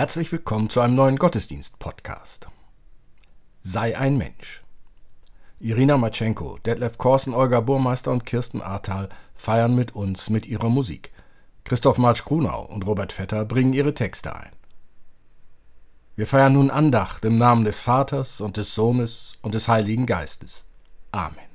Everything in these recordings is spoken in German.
Herzlich willkommen zu einem neuen Gottesdienst-Podcast. Sei ein Mensch. Irina Matschenko, Detlef Korsen, Olga Burmeister und Kirsten Ahrtal feiern mit uns mit ihrer Musik. Christoph Marsch Grunau und Robert Vetter bringen ihre Texte ein. Wir feiern nun Andacht im Namen des Vaters und des Sohnes und des Heiligen Geistes. Amen.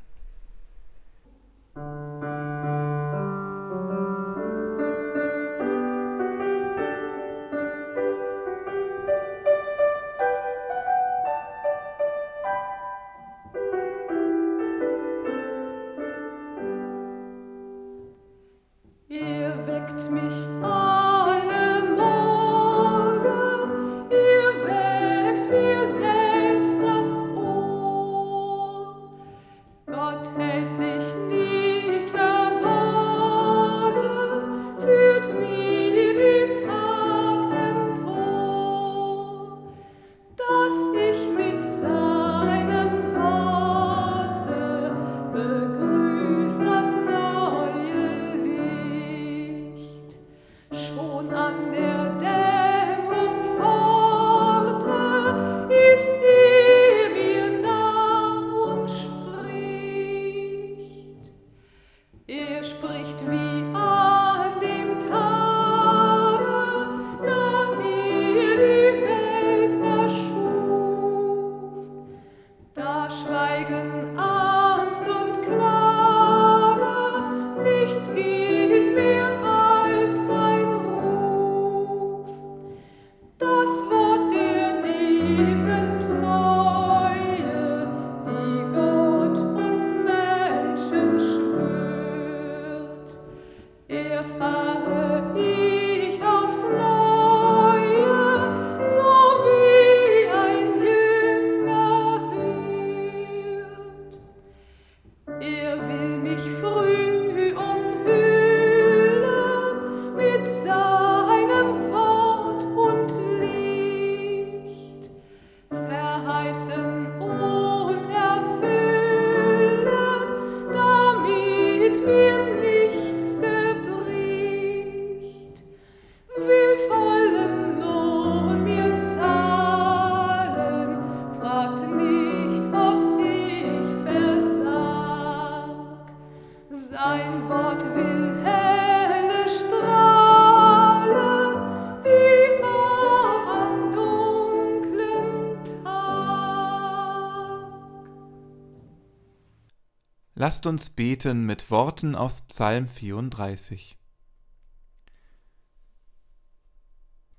Lasst uns beten mit Worten aus Psalm 34.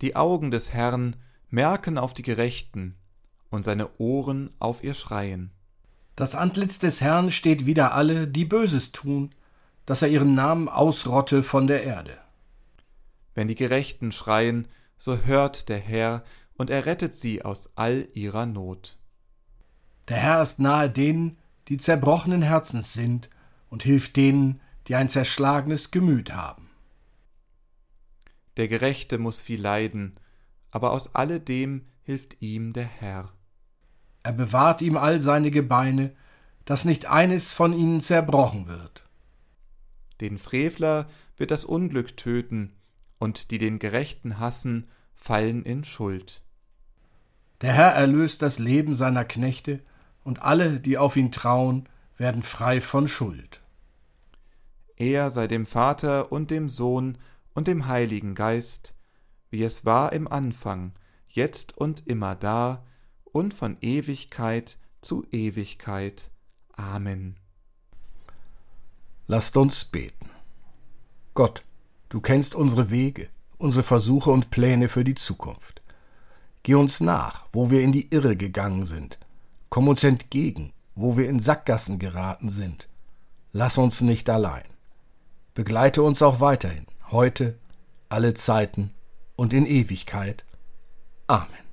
Die Augen des Herrn merken auf die Gerechten und seine Ohren auf ihr Schreien. Das Antlitz des Herrn steht wider alle, die Böses tun, dass er ihren Namen ausrotte von der Erde. Wenn die Gerechten schreien, so hört der Herr und er rettet sie aus all ihrer Not. Der Herr ist nahe denen, die zerbrochenen Herzens sind, und hilft denen, die ein zerschlagenes Gemüt haben. Der Gerechte muss viel leiden, aber aus alledem hilft ihm der Herr. Er bewahrt ihm all seine Gebeine, dass nicht eines von ihnen zerbrochen wird. Den Frevler wird das Unglück töten, und die den Gerechten hassen, fallen in Schuld. Der Herr erlöst das Leben seiner Knechte, und alle, die auf ihn trauen, werden frei von Schuld. Er sei dem Vater und dem Sohn und dem Heiligen Geist, wie es war im Anfang, jetzt und immer da und von Ewigkeit zu Ewigkeit. Amen. Lasst uns beten. Gott, du kennst unsere Wege, unsere Versuche und Pläne für die Zukunft. Geh uns nach, wo wir in die Irre gegangen sind, Komm uns entgegen, wo wir in Sackgassen geraten sind. Lass uns nicht allein. Begleite uns auch weiterhin, heute, alle Zeiten und in Ewigkeit. Amen.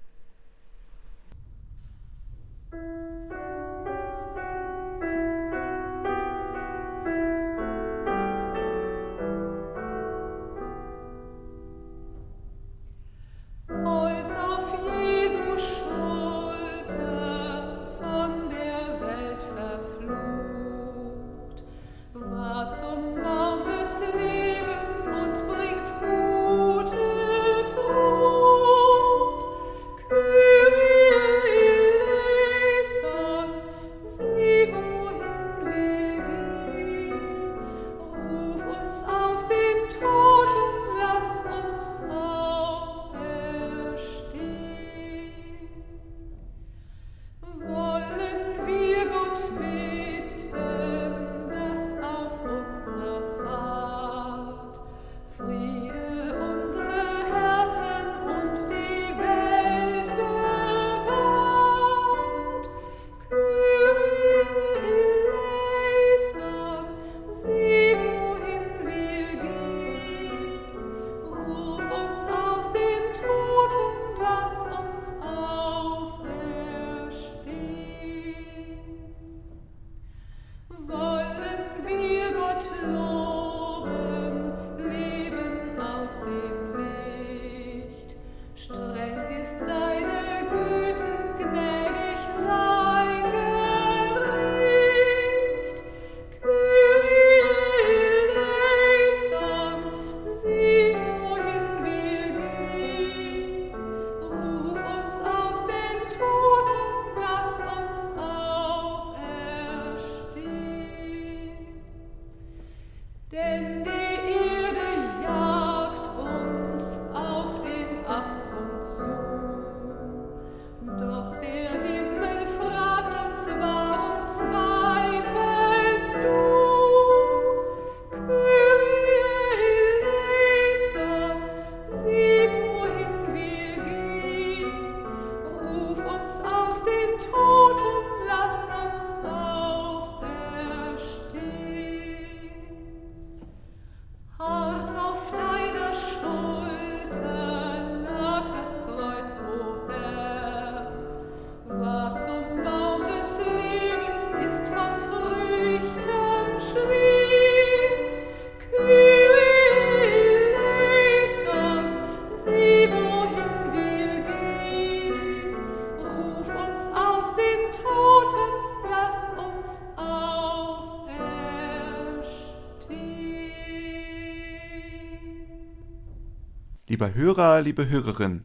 Lieber Hörer, liebe Hörerin,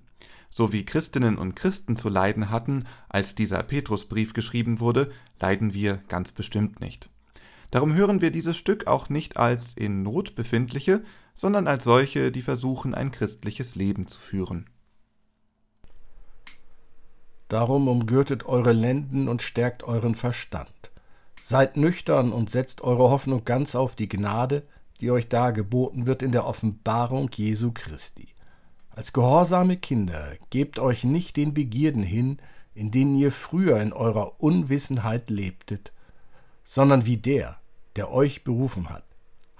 so wie Christinnen und Christen zu leiden hatten, als dieser Petrusbrief geschrieben wurde, leiden wir ganz bestimmt nicht. Darum hören wir dieses Stück auch nicht als in Not befindliche, sondern als solche, die versuchen, ein christliches Leben zu führen. Darum umgürtet eure Lenden und stärkt euren Verstand. Seid nüchtern und setzt eure Hoffnung ganz auf die Gnade, die euch dargeboten wird in der Offenbarung Jesu Christi. Als gehorsame Kinder gebt euch nicht den Begierden hin, in denen ihr früher in eurer Unwissenheit lebtet, sondern wie der, der euch berufen hat,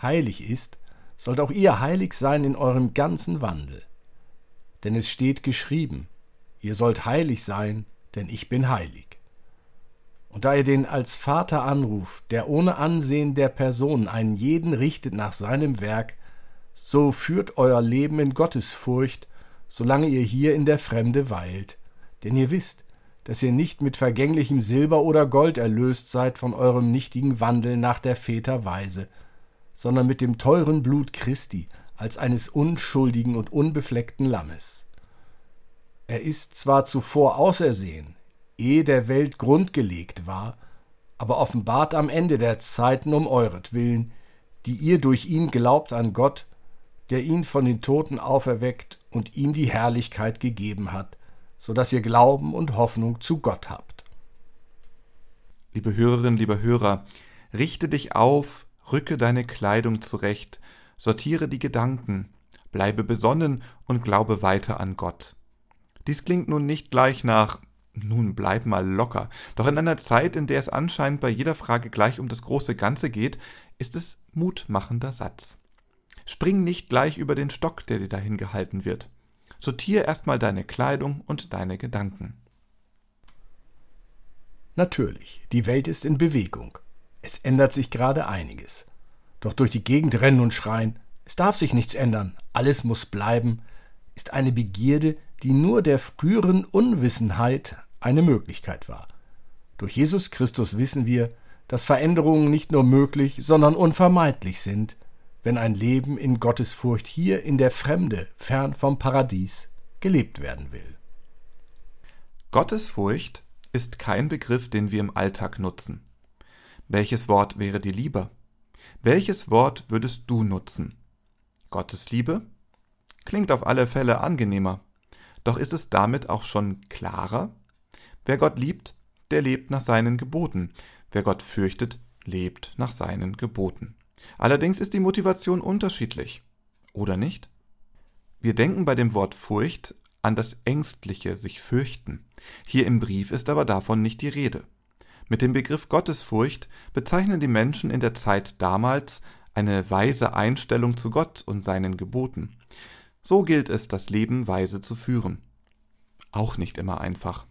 heilig ist, sollt auch ihr heilig sein in eurem ganzen Wandel. Denn es steht geschrieben, ihr sollt heilig sein, denn ich bin heilig. Und da ihr den als Vater anruft, der ohne Ansehen der Person einen jeden richtet nach seinem Werk, so führt euer Leben in Gottesfurcht, solange ihr hier in der Fremde weilt. Denn ihr wisst, dass ihr nicht mit vergänglichem Silber oder Gold erlöst seid von eurem nichtigen Wandel nach der Väter Weise, sondern mit dem teuren Blut Christi als eines unschuldigen und unbefleckten Lammes. Er ist zwar zuvor ausersehen, ehe der Welt Grund gelegt war, aber offenbart am Ende der Zeiten um euretwillen, die ihr durch ihn glaubt an Gott, der ihn von den Toten auferweckt und ihm die Herrlichkeit gegeben hat, so dass ihr Glauben und Hoffnung zu Gott habt. Liebe Hörerinnen, lieber Hörer, richte dich auf, rücke deine Kleidung zurecht, sortiere die Gedanken, bleibe besonnen und glaube weiter an Gott. Dies klingt nun nicht gleich nach nun bleib mal locker. Doch in einer Zeit, in der es anscheinend bei jeder Frage gleich um das große Ganze geht, ist es mutmachender Satz. Spring nicht gleich über den Stock, der dir dahin gehalten wird. Sortier erstmal deine Kleidung und deine Gedanken. Natürlich, die Welt ist in Bewegung. Es ändert sich gerade einiges. Doch durch die Gegend rennen und schreien, es darf sich nichts ändern, alles muss bleiben, ist eine Begierde, die nur der früheren Unwissenheit eine Möglichkeit war. Durch Jesus Christus wissen wir, dass Veränderungen nicht nur möglich, sondern unvermeidlich sind, wenn ein Leben in Gottesfurcht hier in der Fremde, fern vom Paradies, gelebt werden will. Gottesfurcht ist kein Begriff, den wir im Alltag nutzen. Welches Wort wäre dir lieber? Welches Wort würdest du nutzen? Gottesliebe Klingt auf alle Fälle angenehmer. Doch ist es damit auch schon klarer? Wer Gott liebt, der lebt nach seinen Geboten. Wer Gott fürchtet, lebt nach seinen Geboten. Allerdings ist die Motivation unterschiedlich. Oder nicht? Wir denken bei dem Wort Furcht an das ängstliche sich fürchten. Hier im Brief ist aber davon nicht die Rede. Mit dem Begriff Gottesfurcht bezeichnen die Menschen in der Zeit damals eine weise Einstellung zu Gott und seinen Geboten. So gilt es, das Leben weise zu führen. Auch nicht immer einfach.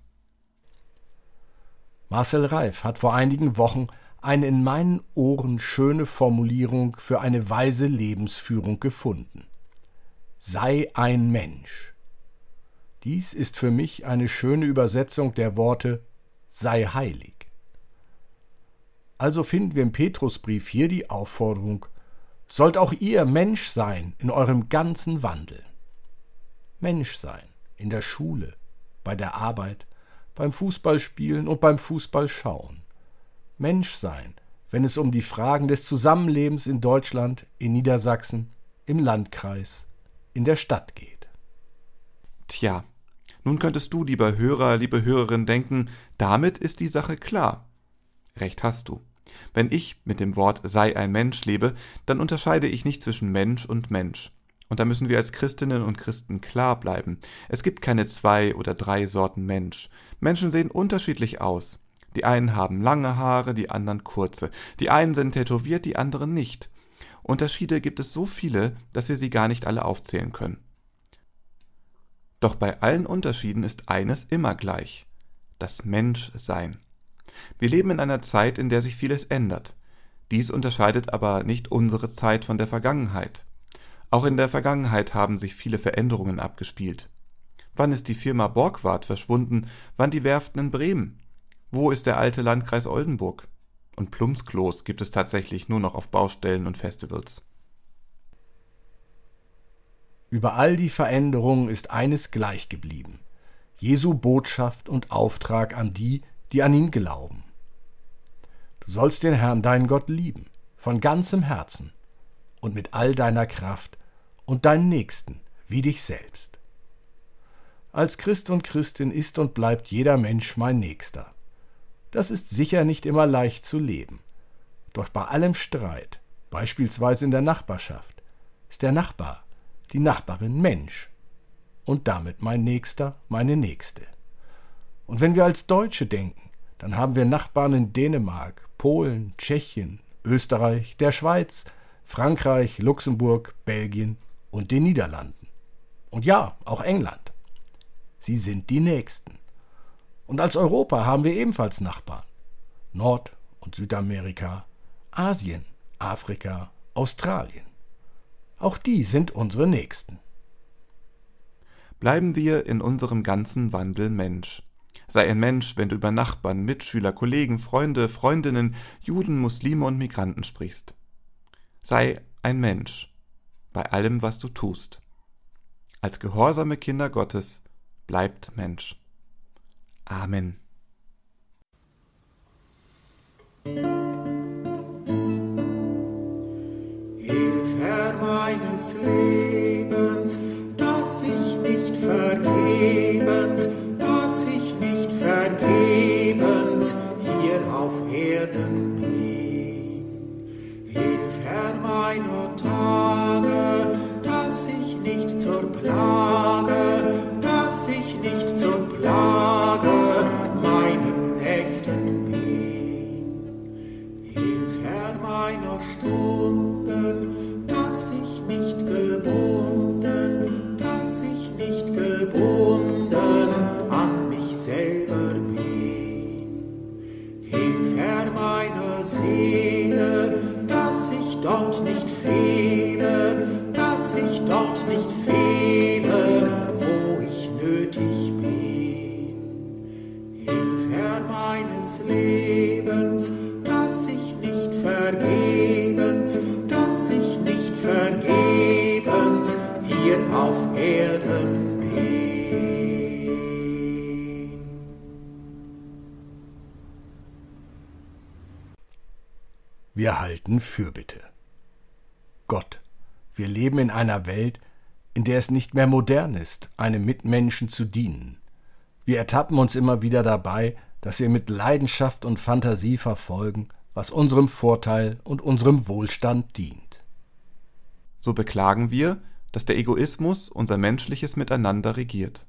Marcel Reif hat vor einigen Wochen eine in meinen Ohren schöne Formulierung für eine weise Lebensführung gefunden. Sei ein Mensch. Dies ist für mich eine schöne Übersetzung der Worte sei heilig. Also finden wir im Petrusbrief hier die Aufforderung, sollt auch ihr Mensch sein in eurem ganzen Wandel. Mensch sein, in der Schule, bei der Arbeit, beim Fußballspielen und beim Fußballschauen. Mensch sein, wenn es um die Fragen des Zusammenlebens in Deutschland, in Niedersachsen, im Landkreis, in der Stadt geht. Tja, nun könntest du, lieber Hörer, liebe Hörerin, denken, damit ist die Sache klar. Recht hast du. Wenn ich mit dem Wort sei ein Mensch lebe, dann unterscheide ich nicht zwischen Mensch und Mensch. Und da müssen wir als Christinnen und Christen klar bleiben. Es gibt keine zwei oder drei Sorten Mensch. Menschen sehen unterschiedlich aus. Die einen haben lange Haare, die anderen kurze. Die einen sind tätowiert, die anderen nicht. Unterschiede gibt es so viele, dass wir sie gar nicht alle aufzählen können. Doch bei allen Unterschieden ist eines immer gleich. Das Menschsein. Wir leben in einer Zeit, in der sich vieles ändert. Dies unterscheidet aber nicht unsere Zeit von der Vergangenheit. Auch in der Vergangenheit haben sich viele Veränderungen abgespielt. Wann ist die Firma Borgward verschwunden? Wann die Werften in Bremen? Wo ist der alte Landkreis Oldenburg? Und Plumpsklos gibt es tatsächlich nur noch auf Baustellen und Festivals. Über all die Veränderungen ist eines gleich geblieben. Jesu Botschaft und Auftrag an die, die an ihn glauben. Du sollst den Herrn, deinen Gott, lieben, von ganzem Herzen und mit all deiner Kraft und deinen Nächsten wie dich selbst. Als Christ und Christin ist und bleibt jeder Mensch mein Nächster. Das ist sicher nicht immer leicht zu leben. Doch bei allem Streit, beispielsweise in der Nachbarschaft, ist der Nachbar, die Nachbarin Mensch und damit mein Nächster, meine Nächste. Und wenn wir als Deutsche denken, dann haben wir Nachbarn in Dänemark, Polen, Tschechien, Österreich, der Schweiz, Frankreich, Luxemburg, Belgien und den Niederlanden. Und ja, auch England. Sie sind die Nächsten. Und als Europa haben wir ebenfalls Nachbarn. Nord- und Südamerika, Asien, Afrika, Australien. Auch die sind unsere Nächsten. Bleiben wir in unserem ganzen Wandel Mensch. Sei ein Mensch, wenn du über Nachbarn, Mitschüler, Kollegen, Freunde, Freundinnen, Juden, Muslime und Migranten sprichst. Sei ein Mensch bei allem, was du tust. Als gehorsame Kinder Gottes bleibt Mensch. Amen. Hilf, Herr meines Lebens, Seele, dass ich dort nicht fehle, Halten Fürbitte. Gott, wir leben in einer Welt, in der es nicht mehr modern ist, einem Mitmenschen zu dienen. Wir ertappen uns immer wieder dabei, dass wir mit Leidenschaft und Fantasie verfolgen, was unserem Vorteil und unserem Wohlstand dient. So beklagen wir, dass der Egoismus unser menschliches Miteinander regiert.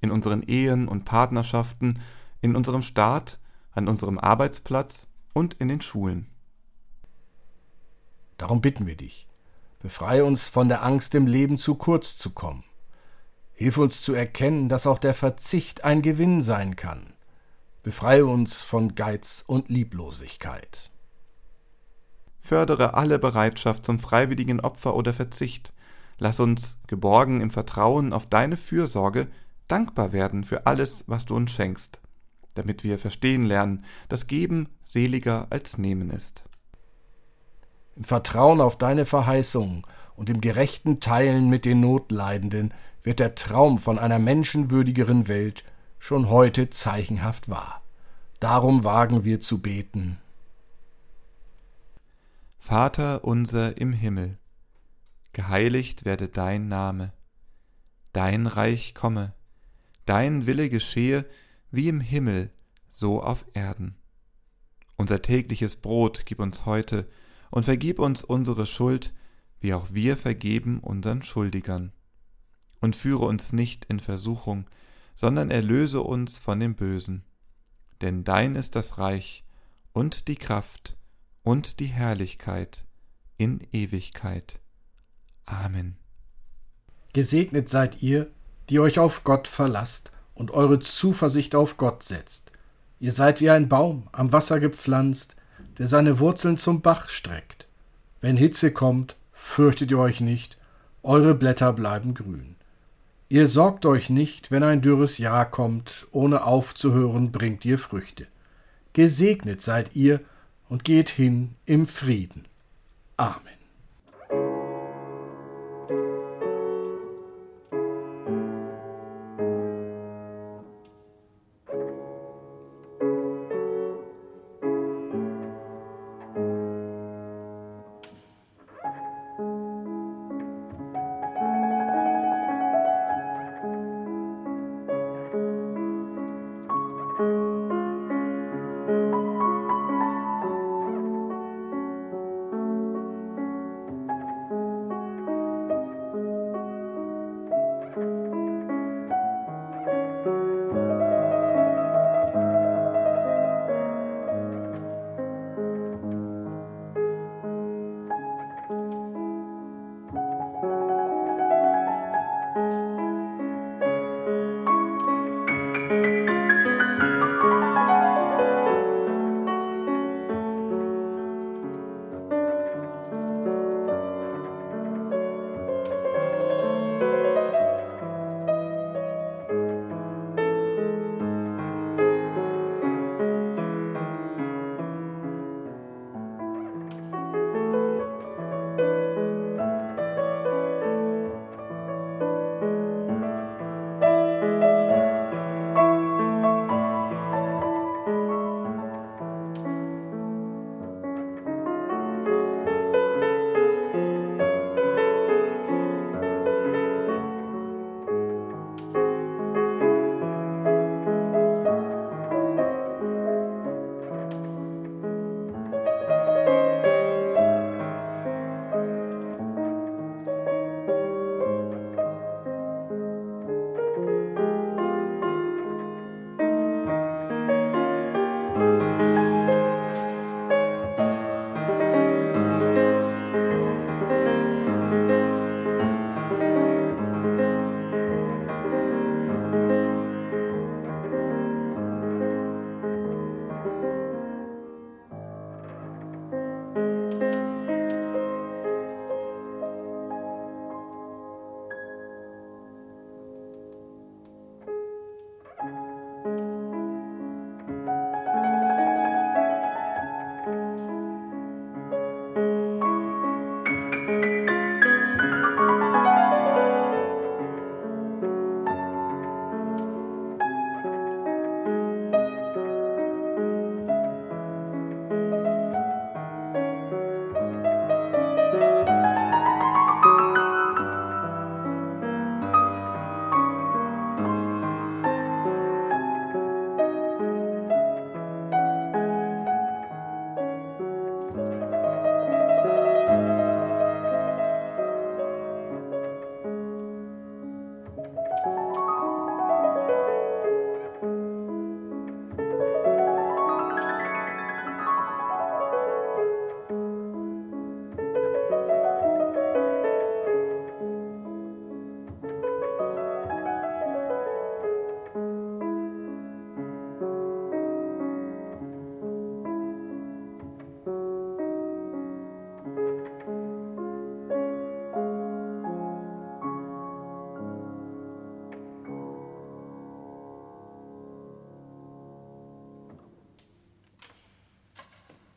In unseren Ehen und Partnerschaften, in unserem Staat, an unserem Arbeitsplatz und in den Schulen. Darum bitten wir dich, befreie uns von der Angst, im Leben zu kurz zu kommen. Hilf uns zu erkennen, dass auch der Verzicht ein Gewinn sein kann. Befreie uns von Geiz und Lieblosigkeit. Fördere alle Bereitschaft zum freiwilligen Opfer oder Verzicht. Lass uns, geborgen im Vertrauen auf deine Fürsorge, dankbar werden für alles, was du uns schenkst, damit wir verstehen lernen, dass Geben seliger als Nehmen ist. Im Vertrauen auf deine Verheißungen und im gerechten Teilen mit den Notleidenden wird der Traum von einer menschenwürdigeren Welt schon heute zeichenhaft wahr. Darum wagen wir zu beten. Vater unser im Himmel, geheiligt werde dein Name, dein Reich komme, dein Wille geschehe wie im Himmel, so auf Erden. Unser tägliches Brot gib uns heute und vergib uns unsere Schuld, wie auch wir vergeben unseren Schuldigern. Und führe uns nicht in Versuchung, sondern erlöse uns von dem Bösen. Denn dein ist das Reich und die Kraft und die Herrlichkeit in Ewigkeit. Amen. Gesegnet seid ihr, die euch auf Gott verlasst und eure Zuversicht auf Gott setzt. Ihr seid wie ein Baum am Wasser gepflanzt, der seine Wurzeln zum Bach streckt. Wenn Hitze kommt, fürchtet ihr euch nicht, eure Blätter bleiben grün. Ihr sorgt euch nicht, wenn ein dürres Jahr kommt, ohne aufzuhören bringt ihr Früchte. Gesegnet seid ihr und geht hin im Frieden. Amen.